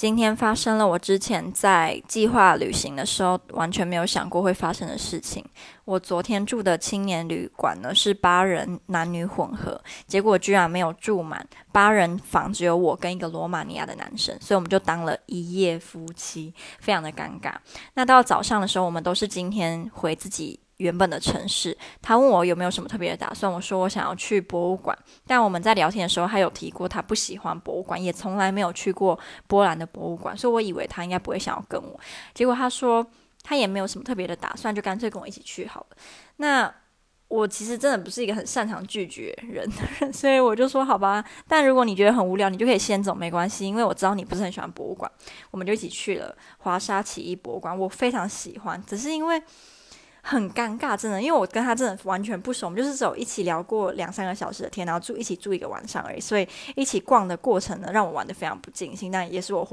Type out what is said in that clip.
今天发生了我之前在计划旅行的时候完全没有想过会发生的事情。我昨天住的青年旅馆呢，是八人男女混合，结果居然没有住满，八人房只有我跟一个罗马尼亚的男生，所以我们就当了一夜夫妻，非常的尴尬。那到早上的时候，我们都是今天回自己原本的城市，他问我有没有什么特别的打算，我说我想要去博物馆。但我们在聊天的时候，他有提过他不喜欢博物馆，也从来没有去过波兰的博物馆，所以我以为他应该不会想要跟我。结果他说他也没有什么特别的打算，就干脆跟我一起去好了。那我其实真的不是一个很擅长拒绝人的人，所以我就说好吧。但如果你觉得很无聊，你就可以先走，没关系，因为我知道你不是很喜欢博物馆。我们就一起去了华沙起义博物馆，我非常喜欢，只是因为。很尴尬，真的，因为我跟他真的完全不熟，我们就是只有一起聊过两三个小时的天，然后住一起住一个晚上而已，所以一起逛的过程呢，让我玩的非常不尽兴，但也是我活